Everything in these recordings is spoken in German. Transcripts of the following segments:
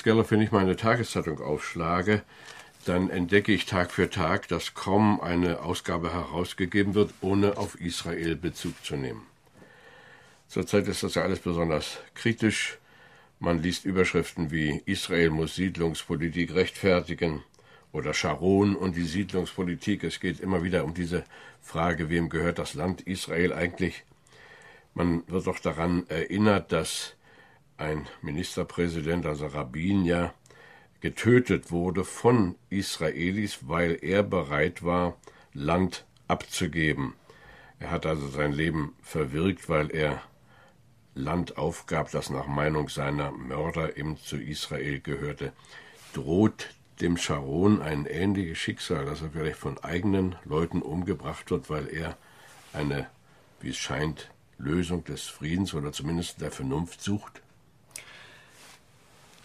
Johannes Gerloff, wenn ich meine Tageszeitung aufschlage, dann entdecke ich Tag für Tag, dass kaum eine Ausgabe herausgegeben wird, ohne auf Israel Bezug zu nehmen. Zurzeit ist das ja alles besonders kritisch. Man liest Überschriften wie Israel muss Siedlungspolitik rechtfertigen oder Sharon und die Siedlungspolitik. Es geht immer wieder um diese Frage, wem gehört das Land Israel eigentlich? Man wird doch daran erinnert, dass ein Ministerpräsident, also Rabin, ja getötet wurde von Israelis, weil er bereit war, Land abzugeben. Er hat also sein Leben verwirkt, weil er Land aufgab, das nach Meinung seiner Mörder eben zu Israel gehörte. Droht dem Sharon ein ähnliches Schicksal, dass er vielleicht von eigenen Leuten umgebracht wird, weil er eine, wie es scheint, Lösung des Friedens oder zumindest der Vernunft sucht?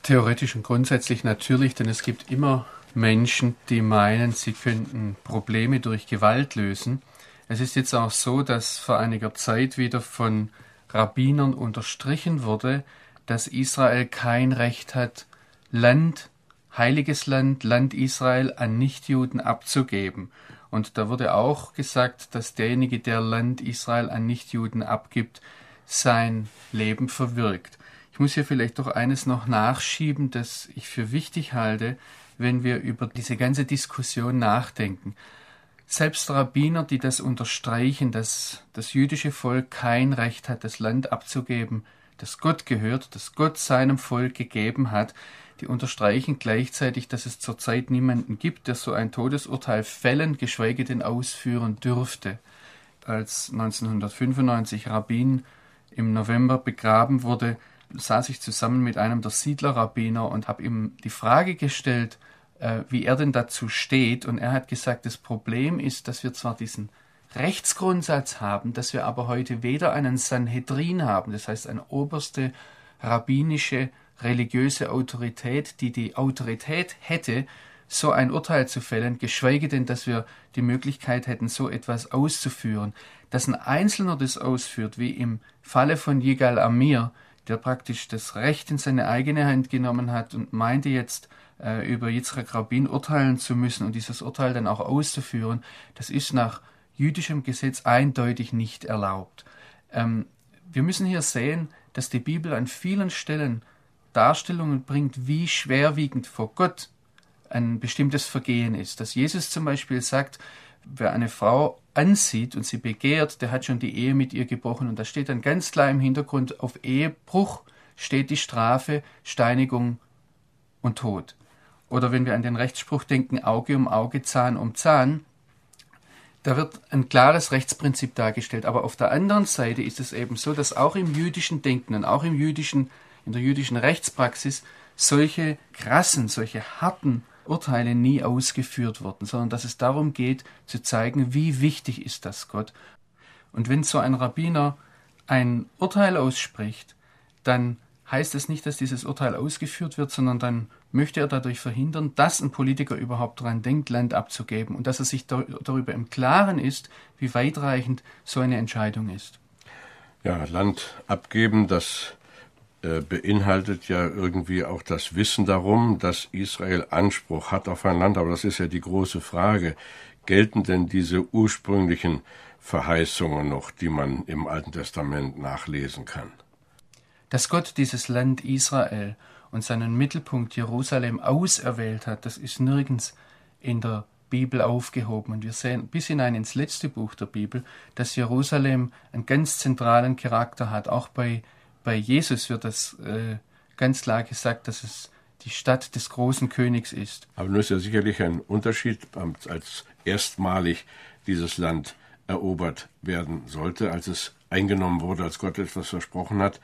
Theoretisch und grundsätzlich natürlich, denn es gibt immer Menschen, die meinen, sie könnten Probleme durch Gewalt lösen. Es ist jetzt auch so, dass vor einiger Zeit wieder von Rabbinern unterstrichen wurde, dass Israel kein Recht hat, Land, heiliges Land, Land Israel an Nichtjuden abzugeben. Und da wurde auch gesagt, dass derjenige, der Land Israel an Nichtjuden abgibt, sein Leben verwirkt. Ich muss hier vielleicht doch eines noch nachschieben, das ich für wichtig halte, wenn wir über diese ganze Diskussion nachdenken. Selbst Rabbiner, die das unterstreichen, dass das jüdische Volk kein Recht hat, das Land abzugeben, das Gott gehört, das Gott seinem Volk gegeben hat, die unterstreichen gleichzeitig, dass es zurzeit niemanden gibt, der so ein Todesurteil fällen, geschweige denn ausführen dürfte. Als 1995 Rabbin im November begraben wurde, saß ich zusammen mit einem der Siedlerrabbiner und habe ihm die Frage gestellt, äh, wie er denn dazu steht. Und er hat gesagt, das Problem ist, dass wir zwar diesen Rechtsgrundsatz haben, dass wir aber heute weder einen Sanhedrin haben, das heißt eine oberste rabbinische religiöse Autorität, die die Autorität hätte, so ein Urteil zu fällen, geschweige denn, dass wir die Möglichkeit hätten, so etwas auszuführen. Dass ein Einzelner das ausführt, wie im Falle von Yigal Amir, der praktisch das Recht in seine eigene Hand genommen hat und meinte jetzt äh, über Yitzhak Rabin urteilen zu müssen und dieses Urteil dann auch auszuführen, das ist nach jüdischem Gesetz eindeutig nicht erlaubt. Ähm, wir müssen hier sehen, dass die Bibel an vielen Stellen Darstellungen bringt, wie schwerwiegend vor Gott ein bestimmtes Vergehen ist. Dass Jesus zum Beispiel sagt, wer eine Frau ansieht und sie begehrt, der hat schon die Ehe mit ihr gebrochen. Und da steht dann ganz klar im Hintergrund, auf Ehebruch steht die Strafe, Steinigung und Tod. Oder wenn wir an den Rechtsspruch denken, Auge um Auge, Zahn um Zahn, da wird ein klares Rechtsprinzip dargestellt. Aber auf der anderen Seite ist es eben so, dass auch im jüdischen Denken und auch im jüdischen, in der jüdischen Rechtspraxis solche krassen, solche harten Urteile nie ausgeführt wurden, sondern dass es darum geht, zu zeigen, wie wichtig ist das Gott. Und wenn so ein Rabbiner ein Urteil ausspricht, dann heißt es nicht, dass dieses Urteil ausgeführt wird, sondern dann möchte er dadurch verhindern, dass ein Politiker überhaupt daran denkt, Land abzugeben und dass er sich darüber im Klaren ist, wie weitreichend so eine Entscheidung ist. Ja, Land abgeben, das beinhaltet ja irgendwie auch das Wissen darum, dass Israel Anspruch hat auf ein Land. Aber das ist ja die große Frage. Gelten denn diese ursprünglichen Verheißungen noch, die man im Alten Testament nachlesen kann? Dass Gott dieses Land Israel und seinen Mittelpunkt Jerusalem auserwählt hat, das ist nirgends in der Bibel aufgehoben. Und wir sehen bis hinein ins letzte Buch der Bibel, dass Jerusalem einen ganz zentralen Charakter hat, auch bei bei Jesus wird das äh, ganz klar gesagt, dass es die Stadt des großen Königs ist. Aber nun ist ja sicherlich ein Unterschied, als erstmalig dieses Land erobert werden sollte, als es eingenommen wurde, als Gott etwas versprochen hat.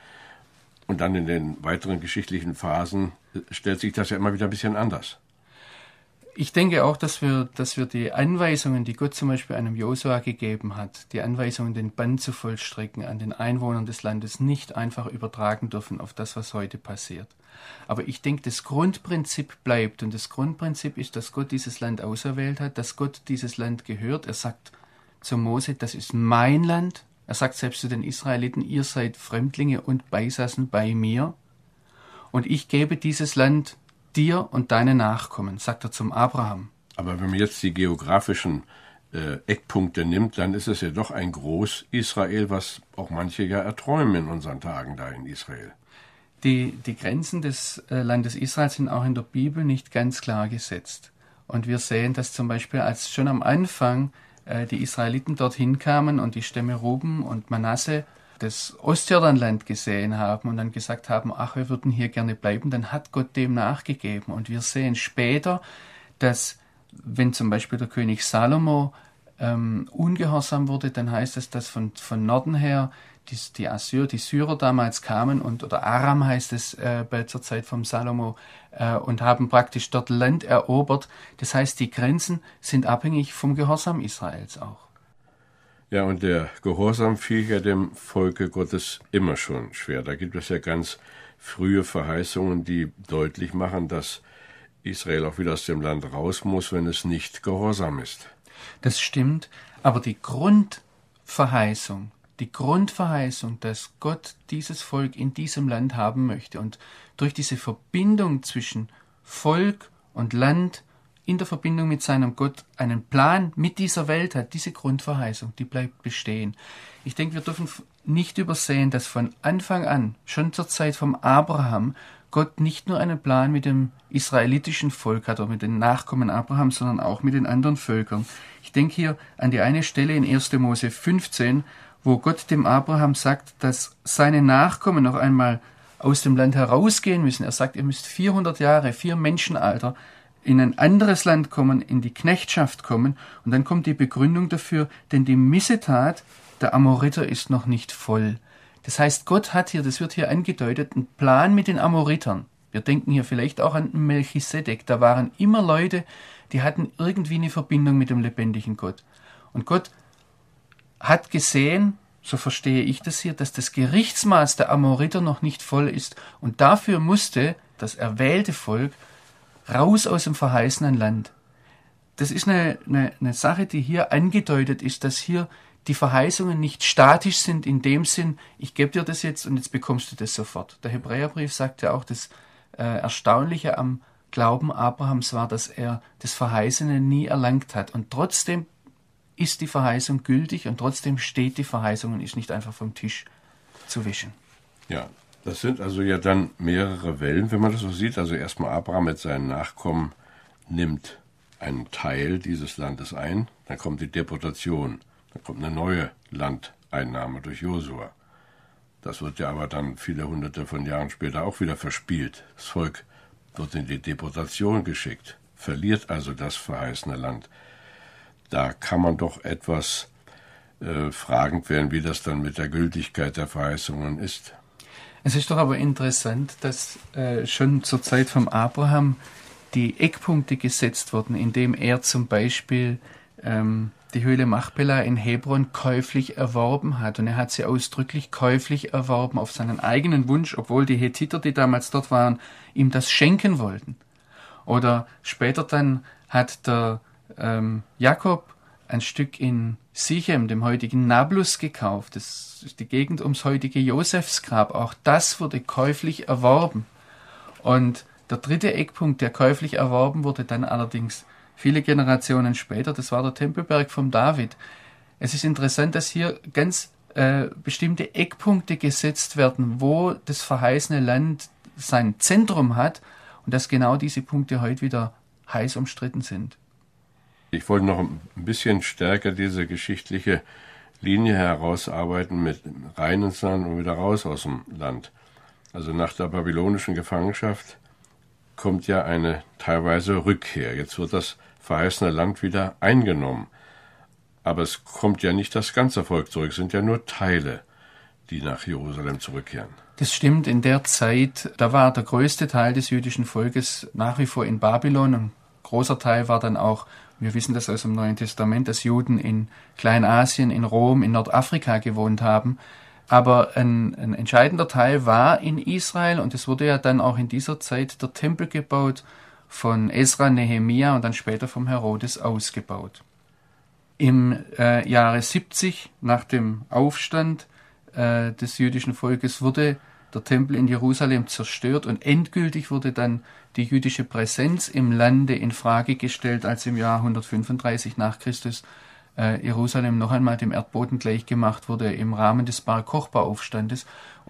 Und dann in den weiteren geschichtlichen Phasen stellt sich das ja immer wieder ein bisschen anders. Ich denke auch, dass wir, dass wir die Anweisungen, die Gott zum Beispiel einem Josua gegeben hat, die Anweisungen, den Bann zu vollstrecken an den Einwohnern des Landes, nicht einfach übertragen dürfen auf das, was heute passiert. Aber ich denke, das Grundprinzip bleibt und das Grundprinzip ist, dass Gott dieses Land auserwählt hat, dass Gott dieses Land gehört. Er sagt zu Mose, das ist mein Land. Er sagt selbst zu den Israeliten, ihr seid Fremdlinge und Beisassen bei mir. Und ich gebe dieses Land dir und deine Nachkommen, sagt er zum Abraham. Aber wenn man jetzt die geografischen äh, Eckpunkte nimmt, dann ist es ja doch ein Groß-Israel, was auch manche ja erträumen in unseren Tagen da in Israel. Die, die Grenzen des äh, Landes Israel sind auch in der Bibel nicht ganz klar gesetzt. Und wir sehen, dass zum Beispiel, als schon am Anfang äh, die Israeliten dorthin kamen und die Stämme Ruben und Manasse das Ostjordanland gesehen haben und dann gesagt haben, ach, wir würden hier gerne bleiben, dann hat Gott dem nachgegeben. Und wir sehen später, dass wenn zum Beispiel der König Salomo ähm, ungehorsam wurde, dann heißt es, dass von, von Norden her die, die Assyrer, die Syrer damals kamen und oder Aram heißt es äh, bei zur Zeit vom Salomo äh, und haben praktisch dort Land erobert. Das heißt, die Grenzen sind abhängig vom Gehorsam Israels auch. Ja, und der Gehorsam fiel ja dem Volke Gottes immer schon schwer. Da gibt es ja ganz frühe Verheißungen, die deutlich machen, dass Israel auch wieder aus dem Land raus muss, wenn es nicht gehorsam ist. Das stimmt, aber die Grundverheißung, die Grundverheißung, dass Gott dieses Volk in diesem Land haben möchte und durch diese Verbindung zwischen Volk und Land in der Verbindung mit seinem Gott einen Plan mit dieser Welt hat, diese Grundverheißung, die bleibt bestehen. Ich denke, wir dürfen nicht übersehen, dass von Anfang an, schon zur Zeit vom Abraham, Gott nicht nur einen Plan mit dem israelitischen Volk hat oder mit den Nachkommen Abrahams, sondern auch mit den anderen Völkern. Ich denke hier an die eine Stelle in 1. Mose 15, wo Gott dem Abraham sagt, dass seine Nachkommen noch einmal aus dem Land herausgehen müssen. Er sagt, ihr müsst 400 Jahre, vier Menschenalter in ein anderes Land kommen, in die Knechtschaft kommen. Und dann kommt die Begründung dafür, denn die Missetat der Amoriter ist noch nicht voll. Das heißt, Gott hat hier, das wird hier angedeutet, einen Plan mit den Amoritern. Wir denken hier vielleicht auch an Melchisedek. Da waren immer Leute, die hatten irgendwie eine Verbindung mit dem lebendigen Gott. Und Gott hat gesehen, so verstehe ich das hier, dass das Gerichtsmaß der Amoriter noch nicht voll ist. Und dafür musste das erwählte Volk raus aus dem verheißenen Land. Das ist eine, eine, eine Sache, die hier angedeutet ist, dass hier die Verheißungen nicht statisch sind in dem Sinn, ich gebe dir das jetzt und jetzt bekommst du das sofort. Der Hebräerbrief sagt ja auch, das äh, Erstaunliche am Glauben Abrahams war, dass er das Verheißene nie erlangt hat. Und trotzdem ist die Verheißung gültig und trotzdem steht die Verheißung und ist nicht einfach vom Tisch zu wischen. Ja, das sind also ja dann mehrere Wellen, wenn man das so sieht. Also erstmal Abraham mit seinen Nachkommen nimmt einen Teil dieses Landes ein, dann kommt die Deportation, dann kommt eine neue Landeinnahme durch Josua. Das wird ja aber dann viele hunderte von Jahren später auch wieder verspielt. Das Volk wird in die Deportation geschickt, verliert also das verheißene Land. Da kann man doch etwas äh, fragend werden, wie das dann mit der Gültigkeit der Verheißungen ist. Es ist doch aber interessant, dass äh, schon zur Zeit von Abraham die Eckpunkte gesetzt wurden, indem er zum Beispiel ähm, die Höhle Machpelah in Hebron käuflich erworben hat. Und er hat sie ausdrücklich käuflich erworben auf seinen eigenen Wunsch, obwohl die Hethiter, die damals dort waren, ihm das schenken wollten. Oder später dann hat der ähm, Jakob ein Stück in Sichem, dem heutigen Nablus, gekauft. Das ist die Gegend ums heutige Josefsgrab. Auch das wurde käuflich erworben. Und der dritte Eckpunkt, der käuflich erworben wurde, dann allerdings viele Generationen später, das war der Tempelberg vom David. Es ist interessant, dass hier ganz äh, bestimmte Eckpunkte gesetzt werden, wo das verheißene Land sein Zentrum hat und dass genau diese Punkte heute wieder heiß umstritten sind. Ich wollte noch ein bisschen stärker diese geschichtliche Linie herausarbeiten mit rein ins Land und wieder raus aus dem Land. Also nach der babylonischen Gefangenschaft kommt ja eine teilweise Rückkehr. Jetzt wird das verheißene Land wieder eingenommen. Aber es kommt ja nicht das ganze Volk zurück, es sind ja nur Teile, die nach Jerusalem zurückkehren. Das stimmt, in der Zeit, da war der größte Teil des jüdischen Volkes nach wie vor in Babylon. Ein großer Teil war dann auch, wir wissen das aus dem Neuen Testament, dass Juden in Kleinasien, in Rom, in Nordafrika gewohnt haben. Aber ein, ein entscheidender Teil war in Israel und es wurde ja dann auch in dieser Zeit der Tempel gebaut von Esra, Nehemia und dann später vom Herodes ausgebaut. Im äh, Jahre 70 nach dem Aufstand äh, des jüdischen Volkes wurde der Tempel in Jerusalem zerstört und endgültig wurde dann die jüdische Präsenz im Lande in Frage gestellt, als im Jahr 135 nach Christus äh, Jerusalem noch einmal dem Erdboden gleichgemacht wurde im Rahmen des Bar Kochba-Aufstandes.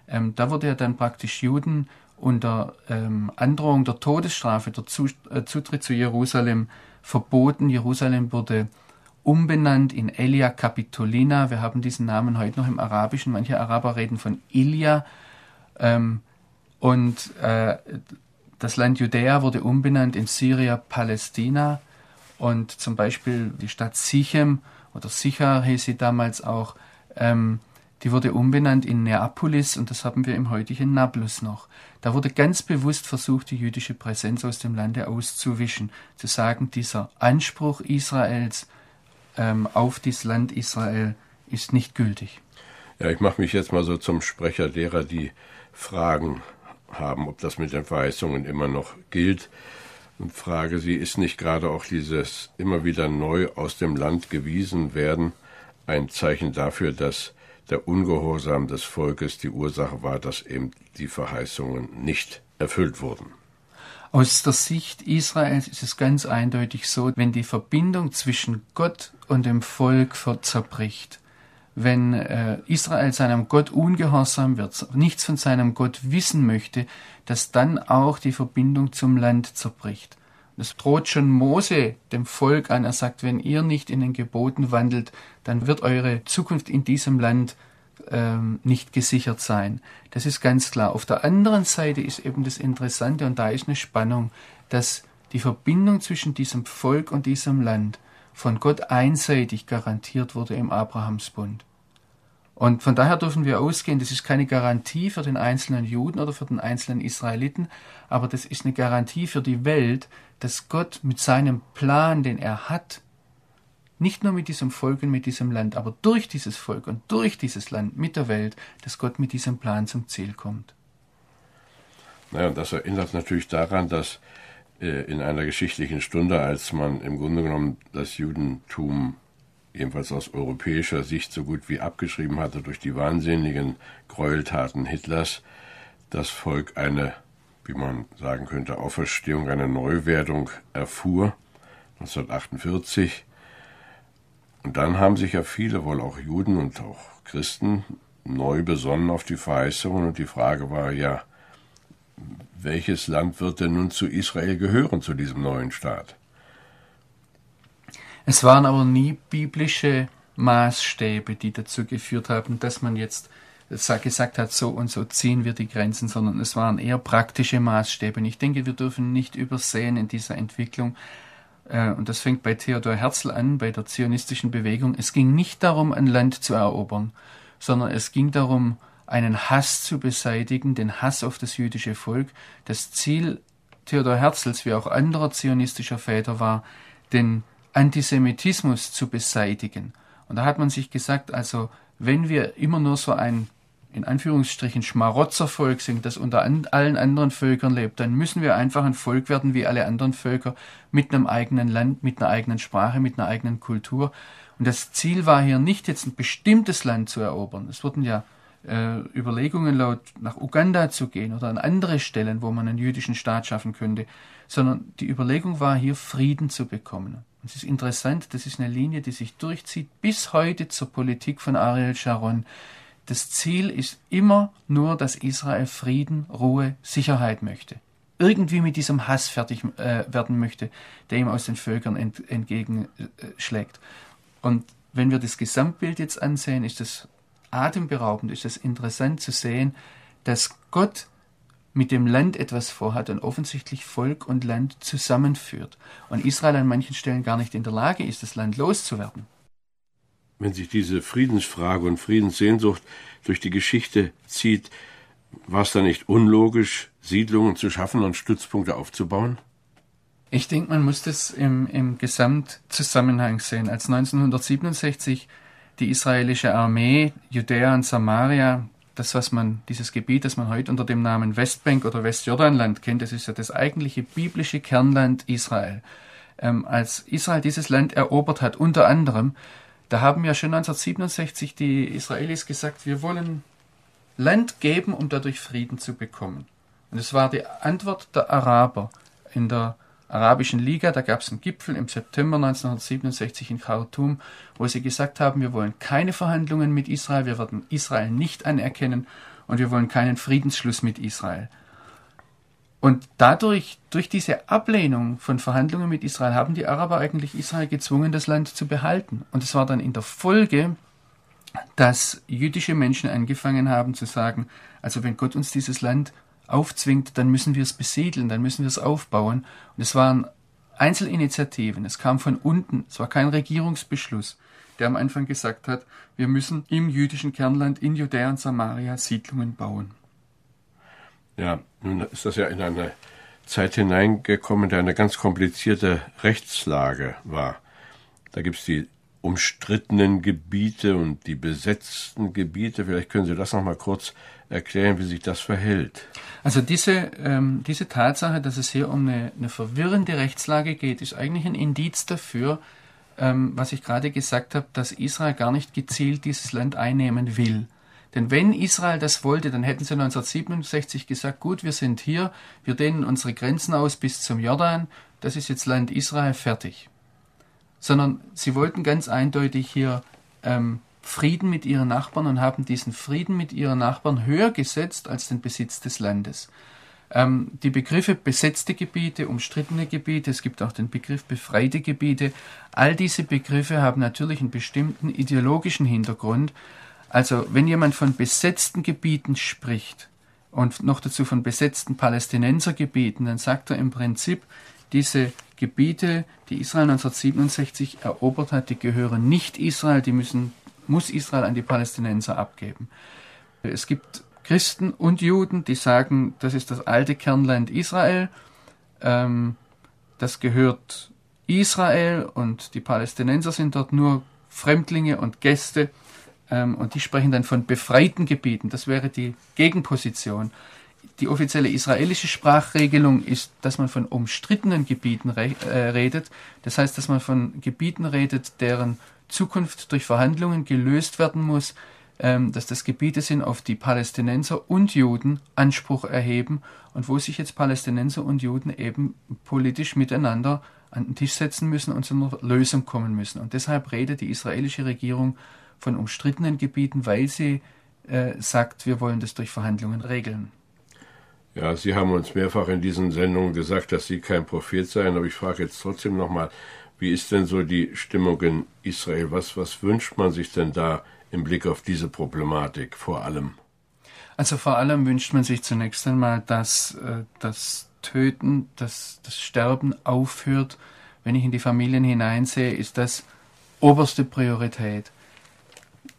Ähm, da wurde ja dann praktisch Juden unter ähm, Androhung der Todesstrafe der zu äh, Zutritt zu Jerusalem verboten. Jerusalem wurde umbenannt in Elia Capitolina. Wir haben diesen Namen heute noch im Arabischen. Manche Araber reden von Ilia. Ähm, und äh, das Land Judäa wurde umbenannt in Syria Palästina. Und zum Beispiel die Stadt Sichem oder Sichar hieß sie damals auch, ähm, die wurde umbenannt in Neapolis und das haben wir im heutigen Nablus noch. Da wurde ganz bewusst versucht, die jüdische Präsenz aus dem Lande auszuwischen, zu sagen, dieser Anspruch Israels ähm, auf das Land Israel ist nicht gültig. Ja, ich mache mich jetzt mal so zum Sprecher derer, die Fragen haben, ob das mit den Verheißungen immer noch gilt. Und frage sie, ist nicht gerade auch dieses immer wieder neu aus dem Land gewiesen werden ein Zeichen dafür, dass der Ungehorsam des Volkes die Ursache war, dass eben die Verheißungen nicht erfüllt wurden? Aus der Sicht Israels ist es ganz eindeutig so, wenn die Verbindung zwischen Gott und dem Volk zerbricht, wenn äh, Israel seinem Gott ungehorsam wird, nichts von seinem Gott wissen möchte, dass dann auch die Verbindung zum Land zerbricht. Das droht schon Mose dem Volk an. Er sagt, wenn ihr nicht in den Geboten wandelt, dann wird eure Zukunft in diesem Land ähm, nicht gesichert sein. Das ist ganz klar. Auf der anderen Seite ist eben das Interessante, und da ist eine Spannung, dass die Verbindung zwischen diesem Volk und diesem Land von Gott einseitig garantiert wurde im Abrahamsbund. Und von daher dürfen wir ausgehen, das ist keine Garantie für den einzelnen Juden oder für den einzelnen Israeliten, aber das ist eine Garantie für die Welt, dass Gott mit seinem Plan, den er hat, nicht nur mit diesem Volk und mit diesem Land, aber durch dieses Volk und durch dieses Land mit der Welt, dass Gott mit diesem Plan zum Ziel kommt. Naja, das erinnert natürlich daran, dass in einer geschichtlichen Stunde, als man im Grunde genommen das Judentum jedenfalls aus europäischer Sicht so gut wie abgeschrieben hatte durch die wahnsinnigen Gräueltaten Hitlers, das Volk eine, wie man sagen könnte, Auferstehung, eine Neuwerdung erfuhr, 1948. Und dann haben sich ja viele, wohl auch Juden und auch Christen, neu besonnen auf die Verheißungen und die Frage war ja, welches Land wird denn nun zu Israel gehören, zu diesem neuen Staat? Es waren aber nie biblische Maßstäbe, die dazu geführt haben, dass man jetzt gesagt hat, so und so ziehen wir die Grenzen, sondern es waren eher praktische Maßstäbe. Und ich denke, wir dürfen nicht übersehen in dieser Entwicklung, äh, und das fängt bei Theodor Herzl an, bei der zionistischen Bewegung, es ging nicht darum, ein Land zu erobern, sondern es ging darum, einen Hass zu beseitigen, den Hass auf das jüdische Volk. Das Ziel Theodor Herzls wie auch anderer zionistischer Väter war, den Antisemitismus zu beseitigen. Und da hat man sich gesagt, also wenn wir immer nur so ein in Anführungsstrichen Schmarotzervolk sind, das unter an, allen anderen Völkern lebt, dann müssen wir einfach ein Volk werden wie alle anderen Völker mit einem eigenen Land, mit einer eigenen Sprache, mit einer eigenen Kultur. Und das Ziel war hier nicht jetzt ein bestimmtes Land zu erobern. Es wurden ja äh, Überlegungen laut, nach Uganda zu gehen oder an andere Stellen, wo man einen jüdischen Staat schaffen könnte, sondern die Überlegung war hier Frieden zu bekommen. Und es ist interessant, das ist eine Linie, die sich durchzieht bis heute zur Politik von Ariel Sharon. Das Ziel ist immer nur, dass Israel Frieden, Ruhe, Sicherheit möchte. Irgendwie mit diesem Hass fertig äh, werden möchte, der ihm aus den Völkern ent, entgegenschlägt. Und wenn wir das Gesamtbild jetzt ansehen, ist es atemberaubend, ist es interessant zu sehen, dass Gott mit dem Land etwas vorhat und offensichtlich Volk und Land zusammenführt. Und Israel an manchen Stellen gar nicht in der Lage ist, das Land loszuwerden. Wenn sich diese Friedensfrage und Friedenssehnsucht durch die Geschichte zieht, War es da nicht unlogisch, Siedlungen zu schaffen und Stützpunkte aufzubauen? Ich denke, man muss das im, im Gesamtzusammenhang sehen. Als 1967 die israelische Armee Judäa und Samaria, das was man, dieses Gebiet, das man heute unter dem Namen Westbank oder Westjordanland kennt, das ist ja das eigentliche biblische Kernland Israel. Ähm, als Israel dieses Land erobert hat, unter anderem, da haben ja schon 1967 die Israelis gesagt, wir wollen Land geben, um dadurch Frieden zu bekommen. Und es war die Antwort der Araber in der Arabischen Liga, da gab es einen Gipfel im September 1967 in Khartoum, wo sie gesagt haben, wir wollen keine Verhandlungen mit Israel, wir werden Israel nicht anerkennen und wir wollen keinen Friedensschluss mit Israel. Und dadurch, durch diese Ablehnung von Verhandlungen mit Israel, haben die Araber eigentlich Israel gezwungen, das Land zu behalten. Und es war dann in der Folge, dass jüdische Menschen angefangen haben zu sagen, also wenn Gott uns dieses Land aufzwingt, dann müssen wir es besiedeln, dann müssen wir es aufbauen. Und es waren Einzelinitiativen, es kam von unten, es war kein Regierungsbeschluss, der am Anfang gesagt hat, wir müssen im jüdischen Kernland in Judäa und Samaria Siedlungen bauen. Ja, nun ist das ja in eine Zeit hineingekommen, in eine ganz komplizierte Rechtslage war. Da gibt es die umstrittenen Gebiete und die besetzten Gebiete. Vielleicht können Sie das noch mal kurz erklären, wie sich das verhält. Also diese, ähm, diese Tatsache, dass es hier um eine, eine, verwirrende Rechtslage geht, ist eigentlich ein Indiz dafür, ähm, was ich gerade gesagt habe, dass Israel gar nicht gezielt dieses Land einnehmen will. Denn wenn Israel das wollte, dann hätten sie 1967 gesagt, gut, wir sind hier, wir dehnen unsere Grenzen aus bis zum Jordan, das ist jetzt Land Israel fertig sondern sie wollten ganz eindeutig hier ähm, Frieden mit ihren Nachbarn und haben diesen Frieden mit ihren Nachbarn höher gesetzt als den Besitz des Landes. Ähm, die Begriffe besetzte Gebiete, umstrittene Gebiete, es gibt auch den Begriff befreite Gebiete, all diese Begriffe haben natürlich einen bestimmten ideologischen Hintergrund. Also wenn jemand von besetzten Gebieten spricht und noch dazu von besetzten Palästinensergebieten, dann sagt er im Prinzip, diese Gebiete, die Israel 1967 erobert hat, die gehören nicht Israel, die müssen, muss Israel an die Palästinenser abgeben. Es gibt Christen und Juden, die sagen, das ist das alte Kernland Israel, ähm, das gehört Israel und die Palästinenser sind dort nur Fremdlinge und Gäste ähm, und die sprechen dann von befreiten Gebieten. Das wäre die Gegenposition die offizielle israelische Sprachregelung ist, dass man von umstrittenen Gebieten re äh, redet. Das heißt, dass man von Gebieten redet, deren Zukunft durch Verhandlungen gelöst werden muss, ähm, dass das Gebiete sind, auf die Palästinenser und Juden Anspruch erheben und wo sich jetzt Palästinenser und Juden eben politisch miteinander an den Tisch setzen müssen und zu einer Lösung kommen müssen. Und deshalb redet die israelische Regierung von umstrittenen Gebieten, weil sie äh, sagt, wir wollen das durch Verhandlungen regeln. Ja, Sie haben uns mehrfach in diesen Sendungen gesagt, dass Sie kein Prophet seien, aber ich frage jetzt trotzdem nochmal, wie ist denn so die Stimmung in Israel? Was, was wünscht man sich denn da im Blick auf diese Problematik vor allem? Also vor allem wünscht man sich zunächst einmal, dass äh, das Töten, dass das Sterben aufhört. Wenn ich in die Familien hineinsehe, ist das oberste Priorität.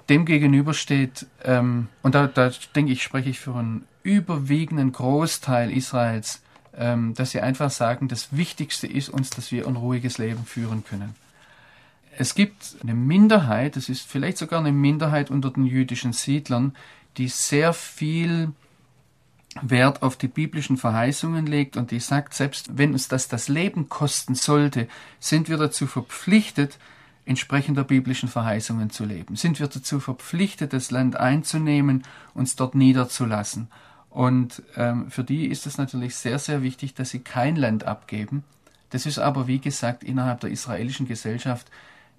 Demgegenüber steht, ähm, und da, da denke ich, spreche ich für einen überwiegenden Großteil Israels, ähm, dass sie einfach sagen, das Wichtigste ist uns, dass wir ein ruhiges Leben führen können. Es gibt eine Minderheit, es ist vielleicht sogar eine Minderheit unter den jüdischen Siedlern, die sehr viel Wert auf die biblischen Verheißungen legt und die sagt, selbst wenn uns das das Leben kosten sollte, sind wir dazu verpflichtet, entsprechend der biblischen Verheißungen zu leben. Sind wir dazu verpflichtet, das Land einzunehmen, uns dort niederzulassen. Und ähm, für die ist es natürlich sehr, sehr wichtig, dass sie kein Land abgeben. Das ist aber, wie gesagt, innerhalb der israelischen Gesellschaft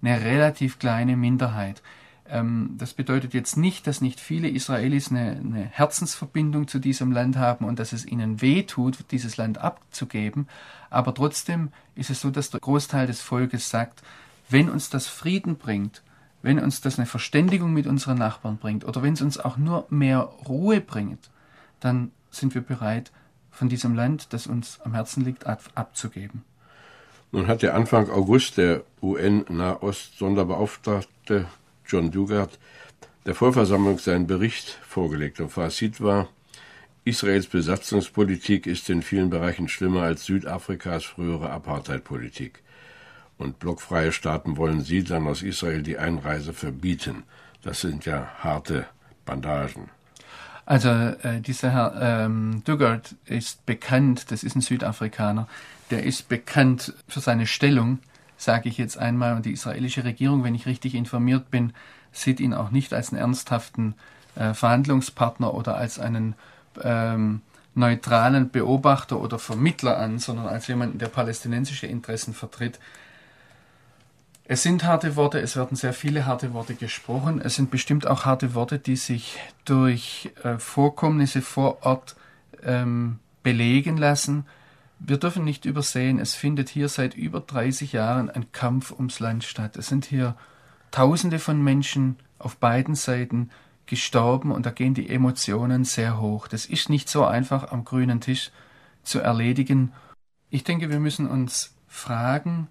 eine relativ kleine Minderheit. Ähm, das bedeutet jetzt nicht, dass nicht viele Israelis eine, eine, Herzensverbindung zu diesem Land haben und dass es ihnen weh tut, dieses Land abzugeben. Aber trotzdem ist es so, dass der Großteil des Volkes sagt, wenn uns das Frieden bringt, wenn uns das eine Verständigung mit unseren Nachbarn bringt oder wenn es uns auch nur mehr Ruhe bringt, dann sind wir bereit, von diesem Land, das uns am Herzen liegt, abzugeben. Nun hat der Anfang August der UN-Nahost-Sonderbeauftragte John Dugard der Vollversammlung seinen Bericht vorgelegt. Und Fazit war, Israels Besatzungspolitik ist in vielen Bereichen schlimmer als Südafrikas frühere Apartheidpolitik. Und blockfreie Staaten wollen Siedlern aus Israel die Einreise verbieten. Das sind ja harte Bandagen. Also äh, dieser Herr ähm, Dugard ist bekannt, das ist ein Südafrikaner, der ist bekannt für seine Stellung, sage ich jetzt einmal, und die israelische Regierung, wenn ich richtig informiert bin, sieht ihn auch nicht als einen ernsthaften äh, Verhandlungspartner oder als einen ähm, neutralen Beobachter oder Vermittler an, sondern als jemanden, der palästinensische Interessen vertritt. Es sind harte Worte, es werden sehr viele harte Worte gesprochen. Es sind bestimmt auch harte Worte, die sich durch äh, Vorkommnisse vor Ort ähm, belegen lassen. Wir dürfen nicht übersehen, es findet hier seit über 30 Jahren ein Kampf ums Land statt. Es sind hier Tausende von Menschen auf beiden Seiten gestorben und da gehen die Emotionen sehr hoch. Das ist nicht so einfach am grünen Tisch zu erledigen. Ich denke, wir müssen uns fragen,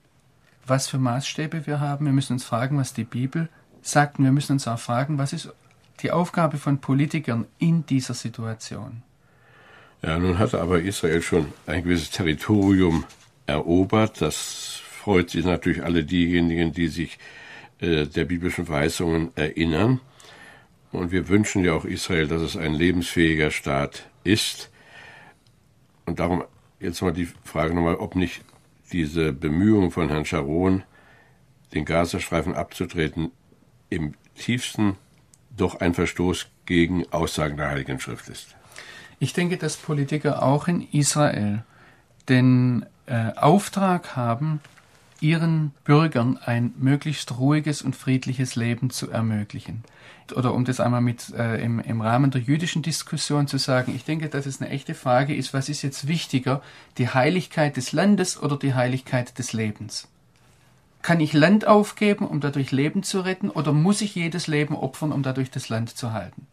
was für Maßstäbe wir haben. Wir müssen uns fragen, was die Bibel sagt. Und wir müssen uns auch fragen, was ist die Aufgabe von Politikern in dieser Situation. Ja, nun hatte aber Israel schon ein gewisses Territorium erobert. Das freut sich natürlich alle diejenigen, die sich äh, der biblischen Weisungen erinnern. Und wir wünschen ja auch Israel, dass es ein lebensfähiger Staat ist. Und darum jetzt mal die Frage nochmal, ob nicht diese Bemühungen von Herrn Sharon, den Gazastreifen abzutreten, im tiefsten doch ein Verstoß gegen Aussagen der Heiligen Schrift ist. Ich denke, dass Politiker auch in Israel den äh, Auftrag haben, ihren Bürgern ein möglichst ruhiges und friedliches Leben zu ermöglichen. Oder um das einmal mit äh, im, im Rahmen der jüdischen Diskussion zu sagen, ich denke, dass es eine echte Frage ist, was ist jetzt wichtiger, die Heiligkeit des Landes oder die Heiligkeit des Lebens? Kann ich Land aufgeben, um dadurch Leben zu retten, oder muss ich jedes Leben opfern, um dadurch das Land zu halten?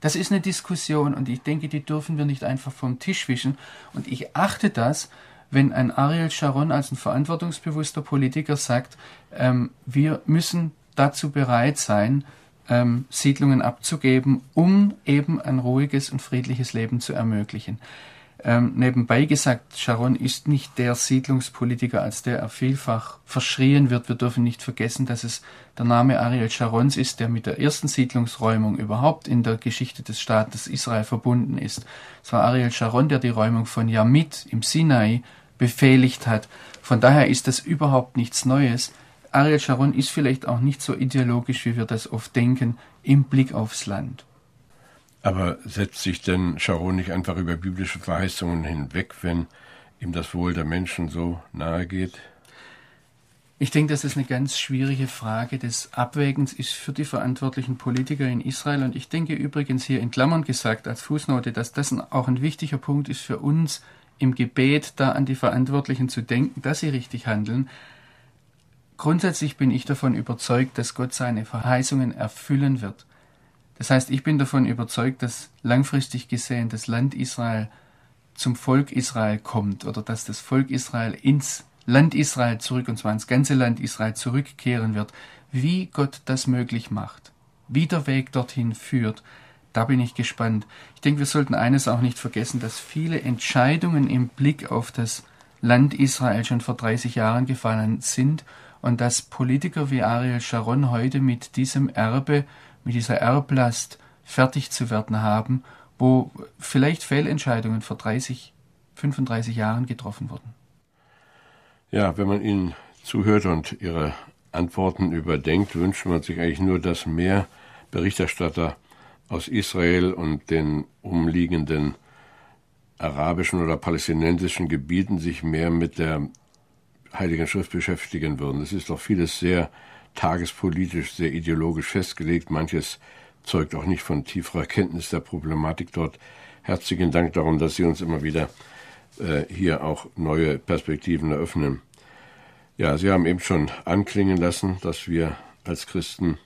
Das ist eine Diskussion und ich denke, die dürfen wir nicht einfach vom Tisch wischen. Und ich achte das, wenn ein Ariel Sharon als ein verantwortungsbewusster Politiker sagt, ähm, wir müssen dazu bereit sein, ähm, Siedlungen abzugeben, um eben ein ruhiges und friedliches Leben zu ermöglichen. Ähm, nebenbei gesagt, Sharon ist nicht der Siedlungspolitiker, als der er vielfach verschrien wird. Wir dürfen nicht vergessen, dass es der Name Ariel Sharons ist, der mit der ersten Siedlungsräumung überhaupt in der Geschichte des Staates Israel verbunden ist. Es war Ariel Sharon, der die Räumung von Yamit im Sinai befehligt hat. Von daher ist das überhaupt nichts Neues. Ariel Sharon ist vielleicht auch nicht so ideologisch, wie wir das oft denken, im Blick aufs Land. Aber setzt sich denn Sharon nicht einfach über biblische Verheißungen hinweg, wenn ihm das Wohl der Menschen so nahe geht? Ich denke, dass es eine ganz schwierige Frage des Abwägens ist für die verantwortlichen Politiker in Israel. Und ich denke übrigens hier in Klammern gesagt als Fußnote, dass das auch ein wichtiger Punkt ist für uns im Gebet da an die Verantwortlichen zu denken, dass sie richtig handeln. Grundsätzlich bin ich davon überzeugt, dass Gott seine Verheißungen erfüllen wird. Das heißt, ich bin davon überzeugt, dass langfristig gesehen das Land Israel zum Volk Israel kommt oder dass das Volk Israel ins Land Israel zurück, und zwar ins ganze Land Israel zurückkehren wird. Wie Gott das möglich macht, wie der Weg dorthin führt, da bin ich gespannt. Ich denke, wir sollten eines auch nicht vergessen, dass viele Entscheidungen im Blick auf das Land Israel schon vor 30 Jahren gefallen sind und dass Politiker wie Ariel Sharon heute mit diesem Erbe, mit dieser Erblast fertig zu werden haben, wo vielleicht Fehlentscheidungen vor 30, 35 Jahren getroffen wurden. Ja, wenn man Ihnen zuhört und Ihre Antworten überdenkt, wünscht man sich eigentlich nur, dass mehr Berichterstatter aus Israel und den umliegenden arabischen oder palästinensischen Gebieten sich mehr mit der Heiligen Schrift beschäftigen würden. Es ist doch vieles sehr tagespolitisch, sehr ideologisch festgelegt. Manches zeugt auch nicht von tieferer Kenntnis der Problematik dort. Herzlichen Dank darum, dass Sie uns immer wieder äh, hier auch neue Perspektiven eröffnen. Ja, Sie haben eben schon anklingen lassen, dass wir als Christen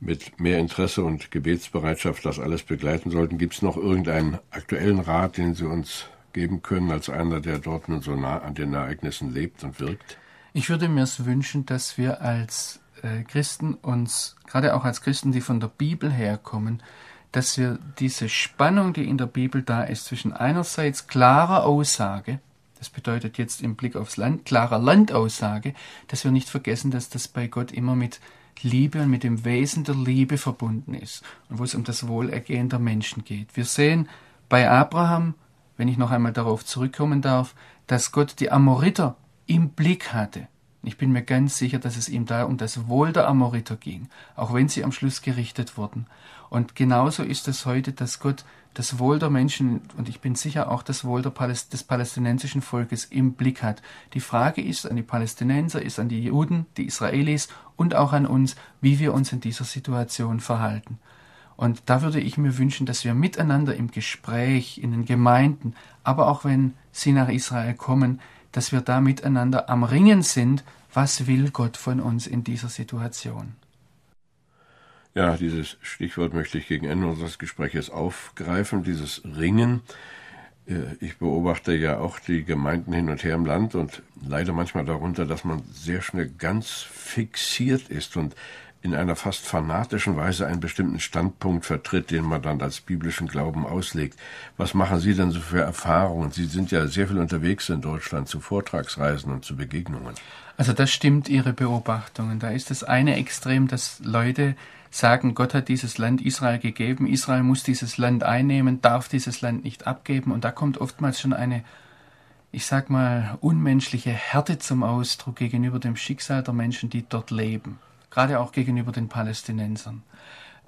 mit mehr Interesse und Gebetsbereitschaft das alles begleiten sollten. Gibt es noch irgendeinen aktuellen Rat, den Sie uns geben können, als einer, der dort nun so nah an den Ereignissen lebt und wirkt? Ich würde mir es wünschen, dass wir als äh, Christen uns, gerade auch als Christen, die von der Bibel herkommen, dass wir diese Spannung, die in der Bibel da ist, zwischen einerseits klarer Aussage, das bedeutet jetzt im Blick aufs Land, klarer Landaussage, dass wir nicht vergessen, dass das bei Gott immer mit Liebe und mit dem Wesen der Liebe verbunden ist und wo es um das Wohlergehen der Menschen geht. Wir sehen bei Abraham, wenn ich noch einmal darauf zurückkommen darf, dass Gott die Amoriter im Blick hatte. Ich bin mir ganz sicher, dass es ihm da um das Wohl der Amoriter ging, auch wenn sie am Schluss gerichtet wurden. Und genauso ist es heute, dass Gott das Wohl der Menschen und ich bin sicher auch das Wohl Paläst des palästinensischen Volkes im Blick hat. Die Frage ist an die Palästinenser, ist an die Juden, die Israelis und auch an uns, wie wir uns in dieser Situation verhalten. Und da würde ich mir wünschen, dass wir miteinander im Gespräch, in den Gemeinden, aber auch wenn sie nach Israel kommen, dass wir da miteinander am Ringen sind, was will Gott von uns in dieser Situation. Ja, dieses Stichwort möchte ich gegen Ende unseres Gespräches aufgreifen, dieses Ringen. Äh, ich beobachte ja auch die Gemeinden hin und her im Land und leide manchmal darunter, dass man sehr schnell ganz fixiert ist und in einer fast fanatischen Weise einen bestimmten Standpunkt vertritt, den man dann als biblischen Glauben auslegt. Was machen Sie denn so für Erfahrungen? Sie sind ja sehr viel unterwegs in Deutschland zu Vortragsreisen und zu Begegnungen. Also das stimmt, Ihre Beobachtungen. Da ist das eine Extrem, dass Leute sagen, Gott hat dieses Land Israel gegeben, Israel muss dieses Land einnehmen, darf dieses Land nicht abgeben. Und da kommt oftmals schon eine, ich sag mal, unmenschliche Härte zum Ausdruck gegenüber dem Schicksal der Menschen, die dort leben. Gerade auch gegenüber den Palästinensern.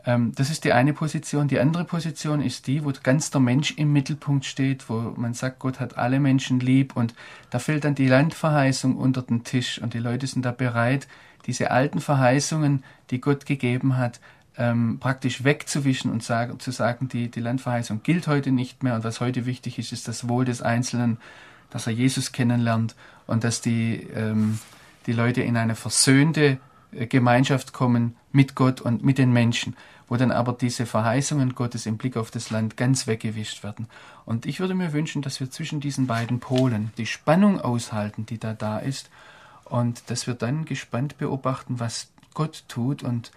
Ähm, das ist die eine Position. Die andere Position ist die, wo ganz der Mensch im Mittelpunkt steht, wo man sagt, Gott hat alle Menschen lieb und da fällt dann die Landverheißung unter den Tisch und die Leute sind da bereit, diese alten Verheißungen, die Gott gegeben hat, ähm, praktisch wegzuwischen und sagen, zu sagen, die, die Landverheißung gilt heute nicht mehr und was heute wichtig ist, ist das Wohl des Einzelnen, dass er Jesus kennenlernt und dass die, ähm, die Leute in eine versöhnte Gemeinschaft kommen mit Gott und mit den Menschen, wo dann aber diese Verheißungen Gottes im Blick auf das Land ganz weggewischt werden. Und ich würde mir wünschen, dass wir zwischen diesen beiden Polen die Spannung aushalten, die da da ist und dass wir dann gespannt beobachten, was Gott tut und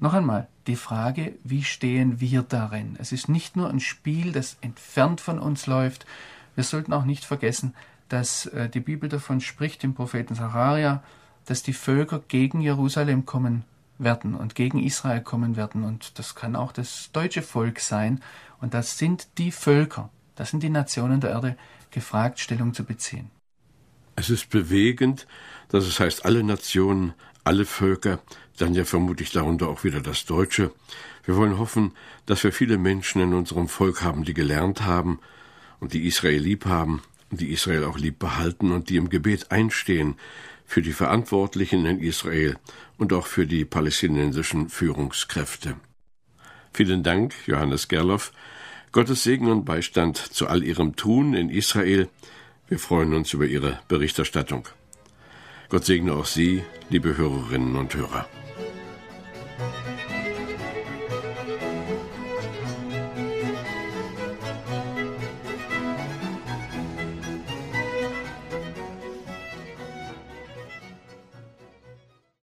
noch einmal die Frage, wie stehen wir darin? Es ist nicht nur ein Spiel, das entfernt von uns läuft. Wir sollten auch nicht vergessen, dass äh, die Bibel davon spricht im Propheten Sacharia, dass die Völker gegen Jerusalem kommen werden und gegen Israel kommen werden. Und das kann auch das deutsche Volk sein. Und das sind die Völker, das sind die Nationen der Erde gefragt, Stellung zu beziehen. Es ist bewegend, dass es heißt, alle Nationen, alle Völker, dann ja vermutlich darunter auch wieder das Deutsche. Wir wollen hoffen, dass wir viele Menschen in unserem Volk haben, die gelernt haben und die Israel lieb haben und die Israel auch lieb behalten und die im Gebet einstehen für die Verantwortlichen in Israel und auch für die palästinensischen Führungskräfte. Vielen Dank, Johannes Gerloff. Gottes Segen und Beistand zu all ihrem Tun in Israel. Wir freuen uns über Ihre Berichterstattung. Gott segne auch Sie, liebe Hörerinnen und Hörer.